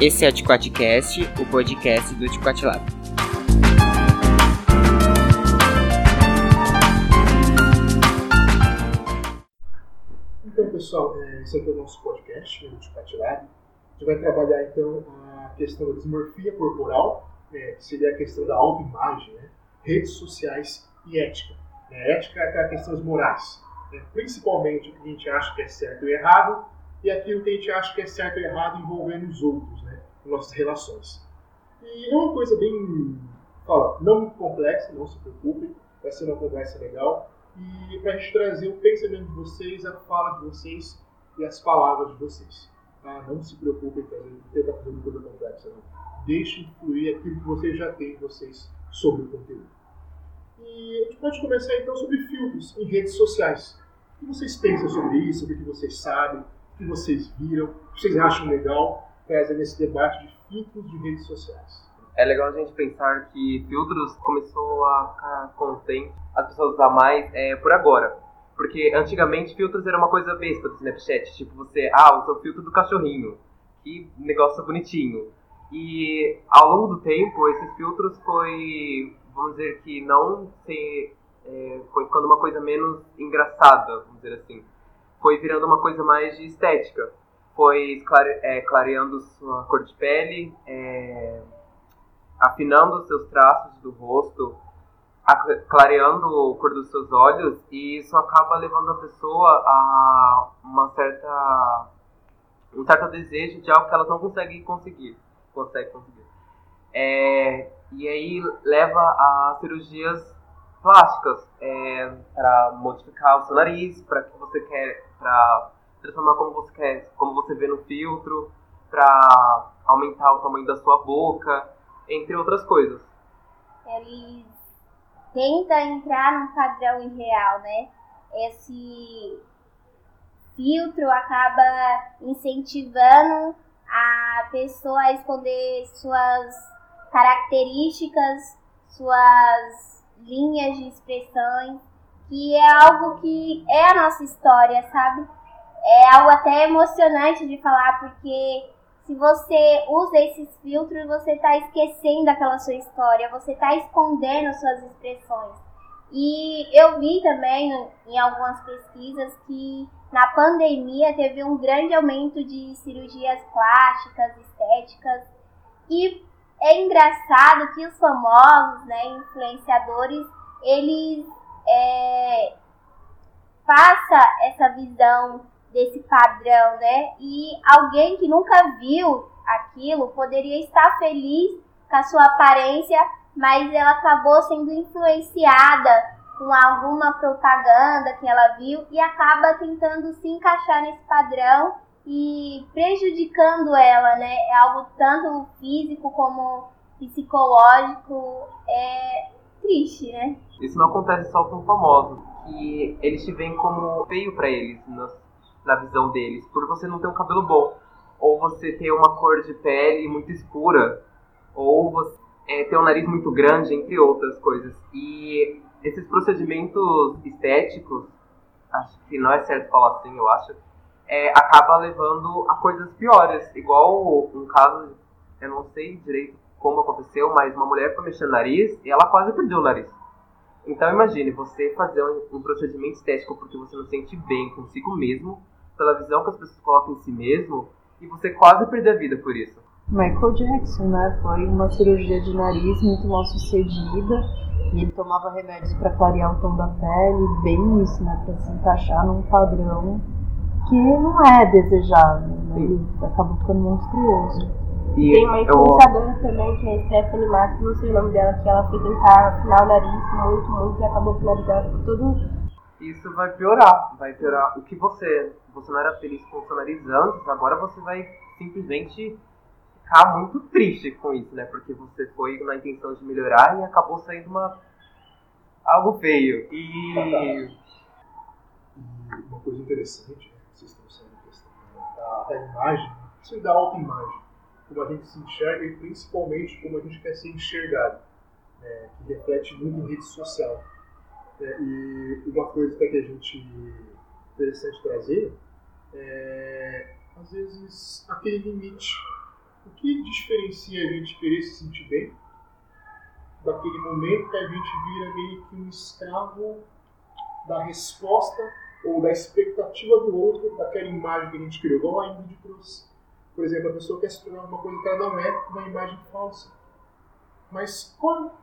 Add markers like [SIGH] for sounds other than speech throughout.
Esse é o Ticoatcast, o podcast do Ticoatlab. Então, pessoal, é, esse aqui é o nosso podcast, o Ticoatlab. A gente vai trabalhar, então, a questão da dismorfia corporal, né, que seria a questão da autoimagem, né, redes sociais e ética. Né, ética é aquela questões morais, né, principalmente o que a gente acha que é certo e errado, e aquilo que a gente acha que é certo e errado envolvendo os outros, né, nossas relações. E é uma coisa bem, fala, não muito complexa, não se preocupem, vai ser uma conversa legal. E para a gente trazer o pensamento de vocês, a fala de vocês e as palavras de vocês. Tá? Não se preocupem em tentar fazer uma coisa complexa, não. Deixem fluir aquilo que vocês já têm vocês sobre o conteúdo. E a gente pode começar então sobre filtros em redes sociais. O que vocês pensam sobre isso? O que vocês sabem? O que vocês viram? O que vocês acham legal? Trazer nesse debate de filtros de redes sociais. É legal a gente pensar que filtros começou a ficar contente as pessoas usar mais é, por agora. Porque antigamente filtros era uma coisa besta do Snapchat. Tipo, você, ah, usa o filtro do cachorrinho. Que negócio bonitinho. E ao longo do tempo, esses filtros foi, vamos dizer que não ser, é, foi ficando uma coisa menos engraçada, vamos dizer assim. Foi virando uma coisa mais de estética. Foi clare, é, clareando sua cor de pele, é, afinando seus traços do rosto, clareando a cor dos seus olhos, e isso acaba levando a pessoa a uma certa um certo desejo de algo que elas não conseguem conseguir, consegue conseguir. É, e aí leva a cirurgias plásticas é, para modificar o seu nariz, para que você quer, para transformar como você quer, como você vê no filtro, para aumentar o tamanho da sua boca, entre outras coisas. Eles tentam entrar num padrão irreal, né? Esse filtro acaba incentivando a pessoa a esconder suas características, suas linhas de expressões, que é algo que é a nossa história, sabe? É algo até emocionante de falar, porque se você usa esses filtros, você está esquecendo aquela sua história, você está escondendo suas expressões. E eu vi também em algumas pesquisas que na pandemia teve um grande aumento de cirurgias plásticas, estéticas. E é engraçado que os famosos, né, influenciadores, eles é, essa visão desse padrão, né? E alguém que nunca viu aquilo poderia estar feliz com a sua aparência, mas ela acabou sendo influenciada com alguma propaganda que ela viu e acaba tentando se encaixar nesse padrão e prejudicando ela, né? É algo tanto físico como psicológico, é triste, né? Isso não acontece só com famosos, que eles te veem como feio para eles nas na visão deles, por você não ter um cabelo bom, ou você ter uma cor de pele muito escura, ou você é, ter um nariz muito grande, entre outras coisas. E esses procedimentos estéticos, acho que não é certo falar assim, eu acho, é, acaba levando a coisas piores. Igual um caso, eu não sei direito como aconteceu, mas uma mulher foi mexer no nariz e ela quase perdeu o nariz. Então imagine você fazer um, um procedimento estético porque você não sente bem consigo mesmo, pela visão que as pessoas colocam em si mesmo, e você quase perder a vida por isso. Michael Jackson, né? Foi uma cirurgia de nariz muito mal sucedida. E ele tomava remédios para clarear o tom da pele, bem isso, né? Para se encaixar num padrão que não é desejável. Né? Ele acabou ficando monstruoso. E Tem uma influenciadora eu... também, que é a Stephanie Marks, não sei o nome dela, que ela foi tentar afinar o nariz muito, muito, e acabou que o nariz dela ficou todo isso vai piorar. Vai piorar o que você. Você não era feliz com o seu nariz antes, agora você vai simplesmente ficar muito triste com isso, né? Porque você foi na intenção de melhorar e acabou saindo uma. algo feio. E. Uma coisa interessante, né? Vocês estão sendo a questão da, da imagem, isso da autoimagem. Como a gente se enxerga e principalmente como a gente quer ser enxergado. Né? Que reflete muito em rede social é, e uma coisa que a gente interessante trazer é, às vezes, aquele limite o que diferencia a gente querer se sentir bem daquele momento que a gente vira meio que um escravo da resposta ou da expectativa do outro, daquela imagem que a gente criou, igual a Ingrid trouxe. Por exemplo, a pessoa quer se tornar uma coisa que ela não é, uma imagem falsa. Mas qual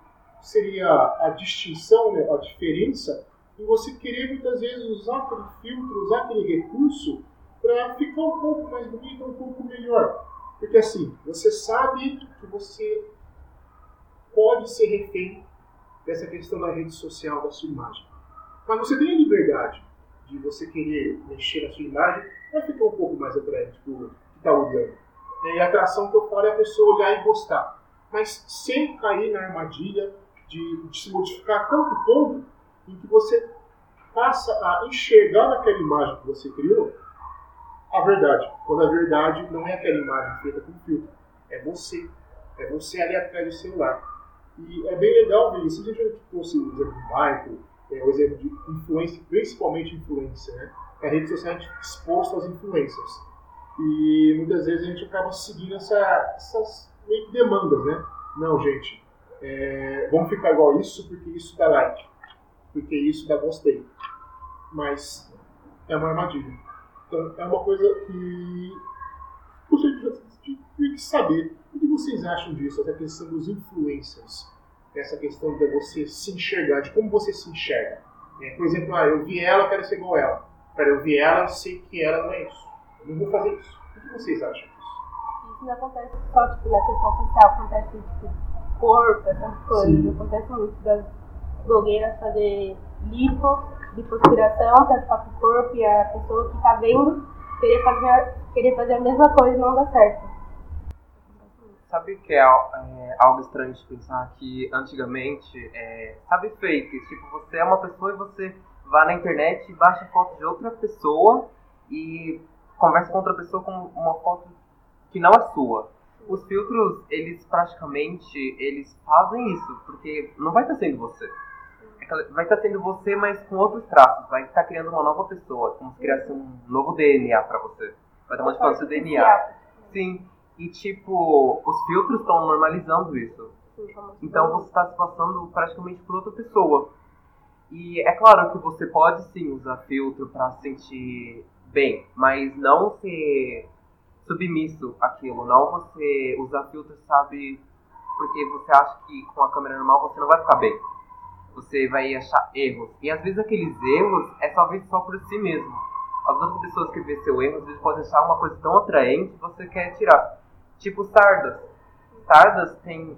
seria a distinção, né, a diferença em você querer muitas vezes usar aquele filtro, usar aquele recurso para ficar um pouco mais bonito, um pouco melhor? Porque assim, você sabe que você pode ser refém dessa questão da rede social, da sua imagem. Mas você tem a liberdade de você querer mexer na sua imagem para ficar um pouco mais atraente para o que está olhando. E a atração que eu falo é a pessoa olhar e gostar, mas sem cair na armadilha de, de se modificar a tanto ponto em que você passa a enxergar naquela imagem que você criou a verdade. Quando a verdade não é aquela imagem feita com filtro, é você. É você ali atrás do celular. E é bem legal ver isso. A gente trouxe o exemplo do Michael, é, o exemplo de influência, principalmente influência, né? A rede social é exposta às influências. E muitas vezes a gente acaba seguindo essa, essas demandas, né? Não, gente, é, vamos ficar igual isso porque isso dá like, porque isso dá gostei. Mas é uma armadilha. Então é uma coisa que você tem que saber. O que vocês acham disso? Essa questão dos influencers essa questão de você se enxergar, de como você se enxerga. É, por exemplo, ah, eu vi ela, eu quero ser igual ela. Para eu ver ela, eu sei que ela não é isso. Eu não vou fazer isso. O que vocês acham disso? Isso não acontece só tipo, na questão social, acontece tipo, corpo, essas coisas. Sim. Acontece muito das blogueiras fazer lipo, lipoaspiração para ficar com o corpo e a pessoa que está vendo querer fazer, querer fazer a mesma coisa e não dá certo. Sabe que é, é, algo estranho de pensar que antigamente, é, sabe fake, tipo, você é uma pessoa e você vai na internet e baixa foto de outra pessoa e conversa com outra pessoa com uma foto que não é sua. Os filtros, eles praticamente, eles fazem isso, porque não vai estar sendo você. Vai estar sendo você, mas com outros traços. Vai estar criando uma nova pessoa, como se criasse um novo DNA para você. Vai estar modificando seu DNA. Sim. E, tipo, os filtros estão normalizando isso. Então você está se passando praticamente por outra pessoa. E é claro que você pode sim usar filtro para se sentir bem, mas não ser submisso àquilo. Não você usar filtro, sabe, porque você acha que com a câmera normal você não vai ficar bem. Você vai achar erros. E às vezes aqueles erros é só só por si mesmo. As outras pessoas que vê seu erro, às vezes podem achar uma coisa tão atraente que você quer tirar. Tipo sardas. Sardas tem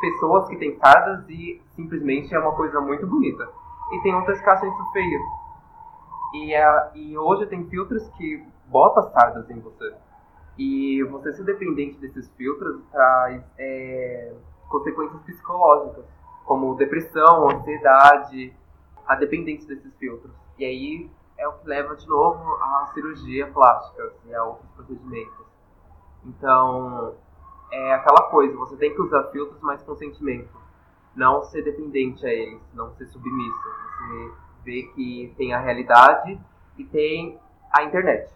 pessoas que têm sardas e simplesmente é uma coisa muito bonita. E tem outras que acham isso feio. E, é, e hoje tem filtros que botam sardas em você. E você ser dependente desses filtros traz é, consequências psicológicas, como depressão, ansiedade, a dependência desses filtros. E aí é o que leva de novo à cirurgia plástica e a outros procedimentos. Então, é aquela coisa, você tem que usar filtros, mas com sentimento. Não ser dependente a eles, não ser submisso. Você vê que tem a realidade e tem a internet.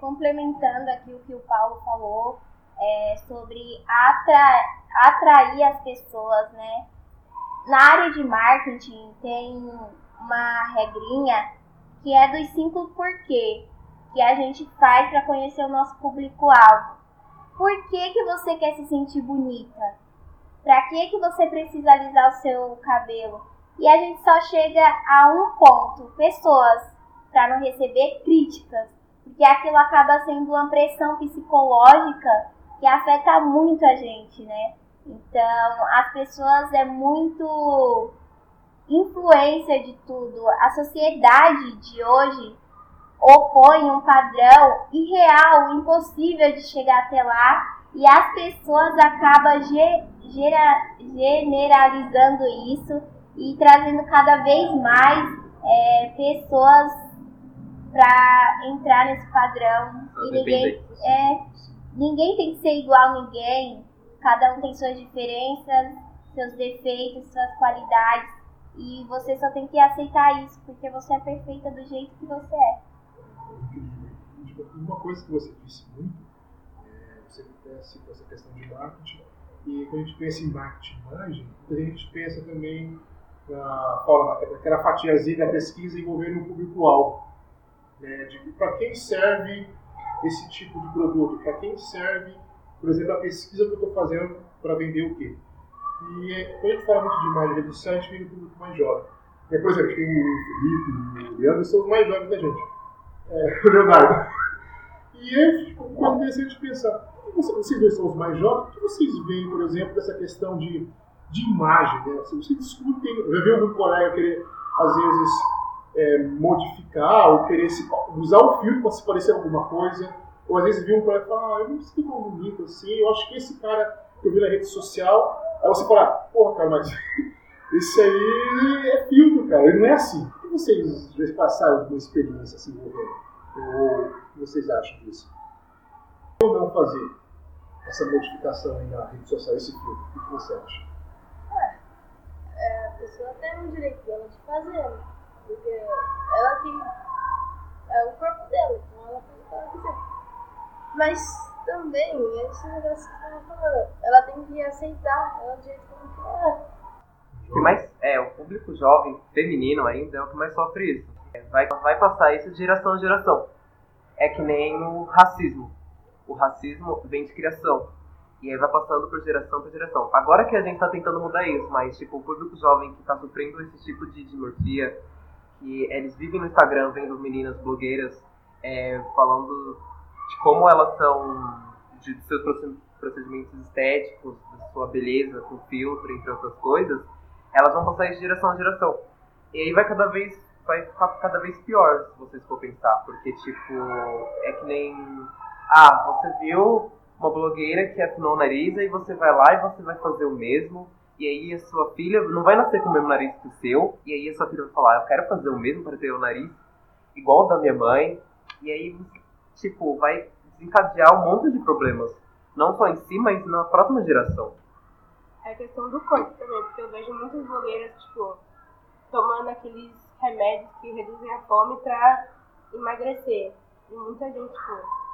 Complementando aqui o que o Paulo falou é, sobre atra atrair as pessoas, né? Na área de marketing tem uma regrinha que é dos cinco porquê que a gente faz para conhecer o nosso público-alvo. Por que, que você quer se sentir bonita? Para que, que você precisa alisar o seu cabelo? E a gente só chega a um ponto: pessoas, para não receber críticas. Porque aquilo acaba sendo uma pressão psicológica que afeta muito a gente, né? Então, as pessoas é muito influência de tudo. A sociedade de hoje opõe um padrão irreal, impossível de chegar até lá, e as pessoas acabam ge gera, generalizando isso e trazendo cada vez mais é, pessoas para entrar nesse padrão. E ninguém, é, ninguém tem que ser igual a ninguém, cada um tem suas diferenças, seus defeitos, suas qualidades. E você só tem que aceitar isso, porque você é perfeita do jeito que você é uma coisa que você disse muito, é, você até citou essa questão de marketing, e quando a gente pensa em marketing imagem, a gente pensa também na fala naquela fatiazinha da pesquisa envolvendo o público-alvo. Né, para quem serve esse tipo de produto? Para quem serve, por exemplo, a pesquisa que eu estou fazendo para vender o quê? E quando a gente fala muito de imagem redução, vem no público mais jovem. É, por exemplo, tem o Felipe o Leandro, são os mais jovens da gente. É, [LAUGHS] o Leonardo. E é tipo, uma coisa interessante de pensar. Vocês dois são os mais jovens, o que vocês veem, por exemplo, dessa questão de, de imagem? Né? Vocês discutem, já viu algum colega querer, às vezes, é, modificar ou querer se, usar o filtro para se parecer alguma coisa? Ou às vezes viu um colega e fala, ah, eu não sei tão bonito assim, eu acho que esse cara que eu vi na rede social, aí você fala, porra, cara, mas [LAUGHS] esse aí é filtro, cara, ele não é assim. O que vocês passaram uma experiência assim? Ou vocês acham disso? Ou não fazer essa modificação aí na rede social, esse filtro? O que você acha? É, é, a pessoa tem o direito dela de fazer, né? Porque ela tem é o corpo dela, então ela faz o que ela quiser. Mas também, esse negócio que estava falando, ela tem que aceitar ela do jeito como é. O que mais é, o público jovem, feminino ainda, é o que mais sofre isso. Vai, vai passar isso de geração a geração. É que nem o racismo. O racismo vem de criação. E aí vai passando por geração por geração. Agora que a gente tá tentando mudar isso, mas tipo, o público jovem que tá sofrendo esse tipo de dimorfia, que eles vivem no Instagram vendo meninas blogueiras é, falando de como elas são, de, seus procedimentos estéticos, de sua beleza com filtro, entre outras coisas, elas vão passar de geração a geração. E aí vai cada vez vai ficar cada vez pior, se vocês for pensar, porque tipo, é que nem ah, você viu uma blogueira que afinou o nariz e você vai lá e você vai fazer o mesmo. E aí a sua filha não vai nascer com o mesmo nariz que o seu, e aí a sua filha vai falar, eu quero fazer o mesmo para ter o nariz igual o da minha mãe. E aí, tipo, vai desencadear um monte de problemas. Não só em si, mas na próxima geração. É a questão do corpo também, porque eu vejo muitas blogueiras, tipo, tomando aqueles remédios que reduzem a fome pra emagrecer. E muita gente, tipo,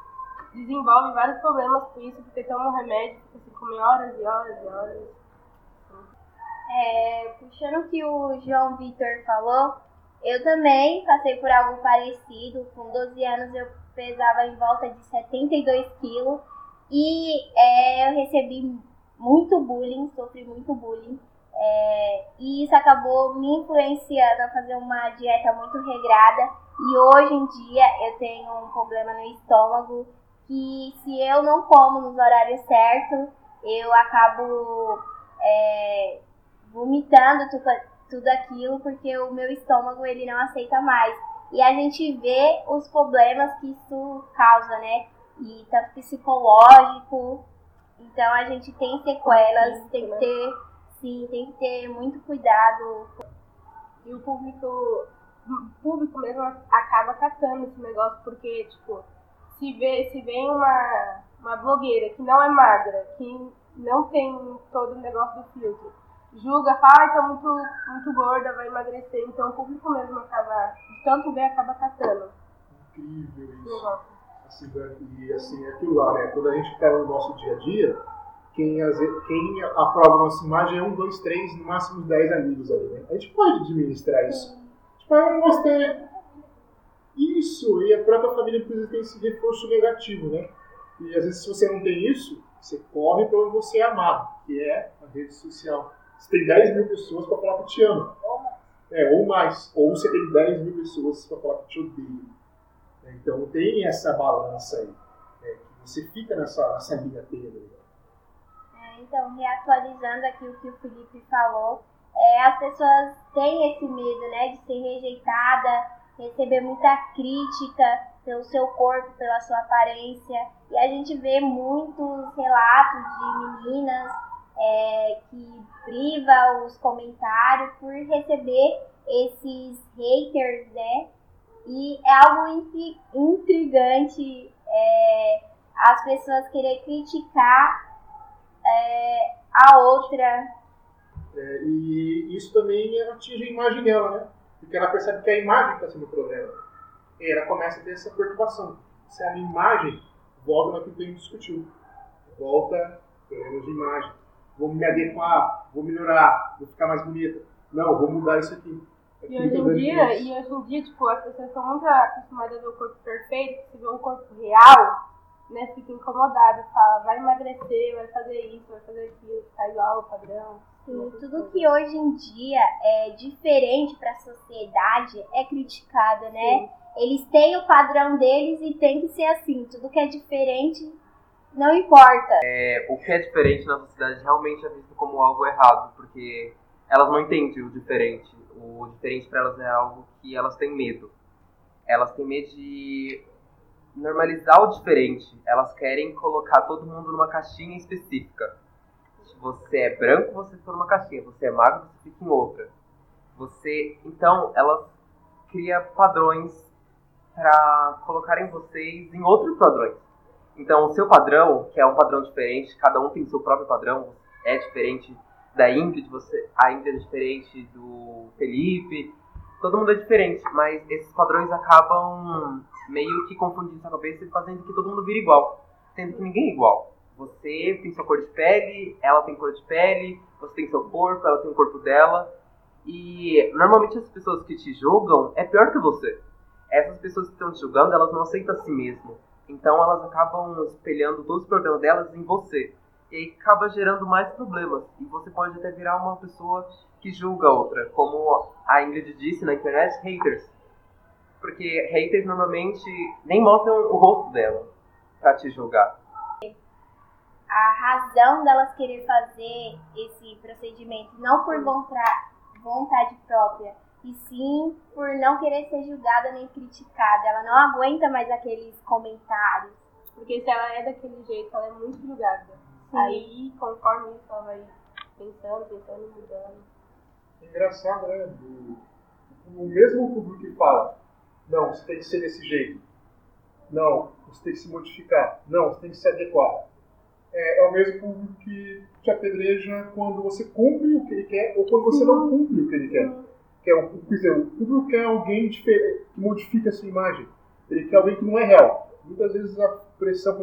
desenvolve vários problemas com isso, porque toma um remédio, fica assim, come horas e horas e horas. É, puxando o que o João Vitor falou, eu também passei por algo parecido. Com 12 anos eu pesava em volta de 72 quilos e é, eu recebi muito bullying, sofri muito bullying. É, e isso acabou me influenciando a fazer uma dieta muito regrada. E hoje em dia eu tenho um problema no estômago que se eu não como nos horários certos, eu acabo é, vomitando tudo, tudo aquilo porque o meu estômago ele não aceita mais. E a gente vê os problemas que isso causa, né? E tanto psicológico. Então a gente tem sequelas, tem que ter, sim, tem que ter muito cuidado. E o público, o público mesmo acaba catando esse negócio, porque, tipo, se vê, se vem uma, uma blogueira que não é magra, que não tem todo o negócio do filtro, julga, fala, ah, tá muito, muito gorda, vai emagrecer. Então o público mesmo acaba, de tanto ver, acaba catando. Incrível isso. Assim, e assim, é aquilo lá, né? Quando a gente pega no nosso dia a dia, quem, quem aprova a nossa imagem é um, dois, três, no máximo dez amigos ali, né? A gente pode administrar isso. Tipo, eu não gostei. Isso, e a própria família precisa ter esse reforço negativo, né? E às vezes, se você não tem isso, você corre para onde você é amado, que é a rede social. Você tem 10 mil pessoas para falar que te ama. É, ou mais. Ou você tem 10 mil pessoas para falar que te odeia. Então tem essa balança aí. Né, que você fica nessa, nessa linha tênue. É, então, reatualizando aqui o que o Felipe falou, é, as pessoas têm esse medo né, de ser rejeitada, receber muita crítica pelo seu corpo, pela sua aparência. E a gente vê muitos relatos de meninas é, que priva os comentários por receber esses haters, né? E é algo intrigante é, as pessoas querer criticar é, a outra. É, e isso também atinge a imagem dela, né? Porque ela percebe que a imagem está sendo o problema. E ela começa a ter essa preocupação. Se a imagem volta naquilo que a gente discutiu volta problemas de imagem. Vou me adequar, vou melhorar, vou ficar mais bonita. Não, vou mudar isso aqui. E hoje em dia, e hoje em dia, tipo, as pessoas estão muito acostumadas a ver o corpo perfeito, se vê um corpo real, né, fica incomodado, fala, vai emagrecer, vai fazer isso, vai fazer aquilo, ficar igual ao padrão. Sim, tudo que hoje em dia é diferente para a sociedade é criticado, né? Sim. Eles têm o padrão deles e tem que ser assim. Tudo que é diferente não importa. É, o que é diferente na sociedade realmente é visto como algo errado, porque elas não entendem o diferente. O diferente para elas é algo que elas têm medo. Elas têm medo de normalizar o diferente. Elas querem colocar todo mundo numa caixinha específica. Se você é branco, você fica numa caixinha. Você é magro, você fica em outra. Você, então, elas criam padrões para colocarem vocês em outros padrões. Então, o seu padrão, que é um padrão diferente, cada um tem seu próprio padrão, é diferente da Ingrid, você, a Ingrid é diferente do Felipe, todo mundo é diferente, mas esses padrões acabam meio que confundindo sua cabeça e fazendo que todo mundo vire igual, sendo que ninguém é igual. Você tem sua cor de pele, ela tem cor de pele, você tem seu corpo, ela tem o corpo dela. E normalmente as pessoas que te julgam é pior que você. Essas pessoas que estão te julgando, elas não aceitam a si mesmo. Então elas acabam espelhando todos os problemas delas em você. E aí acaba gerando mais problemas. E você pode até virar uma pessoa que julga a outra. Como a Ingrid disse na internet, haters. Porque haters normalmente nem mostram o rosto dela pra te julgar. A razão delas querer fazer esse procedimento não por vontade própria, e sim por não querer ser julgada nem criticada. Ela não aguenta mais aqueles comentários. Porque se ela é daquele jeito, ela é muito julgada. Sim. Aí, conforme isso, ela vai pensando, pensando, mudando. Engraçado, né? Do- o mesmo público que fala, não, você tem que ser desse jeito. Não, você tem que se modificar. Não, você tem que se adequar. É, é o mesmo público que te apedreja quando você cumpre o que ele quer ou quando você não cumpre o que ele quer. Que é o, quer dizer, o público quer alguém que modifica a sua imagem. Ele quer alguém que não é real. Muitas vezes a pressão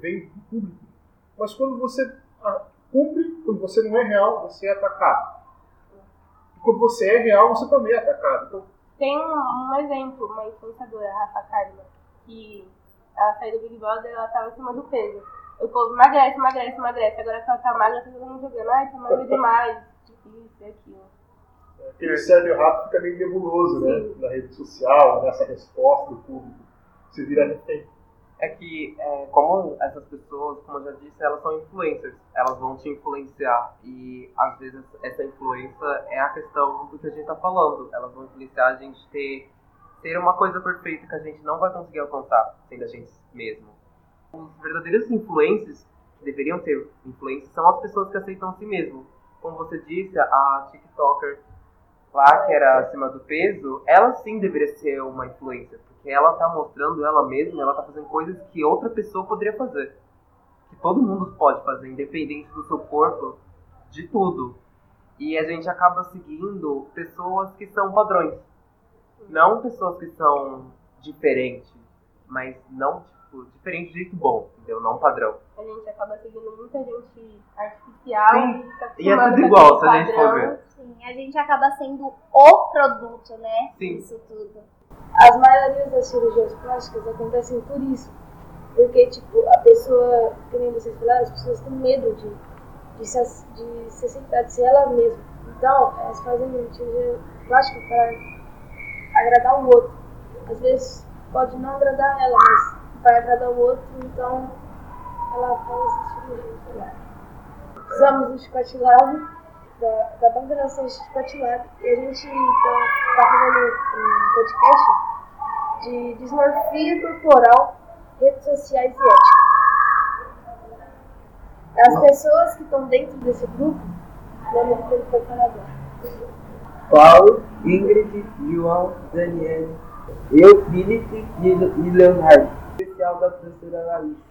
vem do público. Mas quando você ah, cumpre, quando você não é real, você é atacado. E quando você é real, você também é atacado. Então, Tem um, exemplo, uma influenciadora, a Rafa Kalimann, que ela saiu do Big Brother ela tava acima do peso. O povo emagrece, emagrece, emagrece. Agora que ela tá magra, tá todo mundo jogando, ai, tá magra demais. Difícil, e aquilo. Cérebro rato fica meio nebuloso, né? Na rede social, nessa resposta do público. Você vira refém. É que, é, como essas pessoas, como eu já disse, elas são influencers. Elas vão te influenciar. E, às vezes, essa influência é a questão do que a gente tá falando. Elas vão influenciar a gente ter, ter uma coisa perfeita que a gente não vai conseguir alcançar sendo a gente mesmo. Os verdadeiros influencers, que deveriam ser influencers, são as pessoas que aceitam si mesmo. Como você disse, a TikToker lá, que era acima do peso, ela sim deveria ser uma influencer. Porque ela tá mostrando ela mesma, ela tá fazendo coisas que outra pessoa poderia fazer. Que todo mundo pode fazer, independente do seu corpo, de tudo. E a gente acaba seguindo pessoas que são padrões. Não pessoas que são diferentes, mas não, tipo, diferente de jeito bom, entendeu? Não padrão. A gente acaba seguindo muita gente artificial Sim. e tá E é tudo igual, se a gente for ver. Sim, a gente acaba sendo o produto, né? Sim. Isso tudo. As maiorias das cirurgias plásticas acontecem por isso. Porque, tipo, a pessoa, que nem vocês falaram, as pessoas têm medo de, de, se, de se aceitar, de ser ela mesma. Então, elas fazem cirurgia plástica para agradar o outro. Às vezes pode não agradar ela, mas para agradar o outro, então ela faz essa cirurgia. também. Usamos o Lab, da, da Banca da Chicote Lab, e a gente está tá fazendo um podcast de dismorfia corporal, redes sociais e ética. As pessoas que estão dentro desse grupo, que ele foi agora. Paulo, Ingrid, João, Daniele, eu, Felipe e Leonardo. Especial da professora Larissa.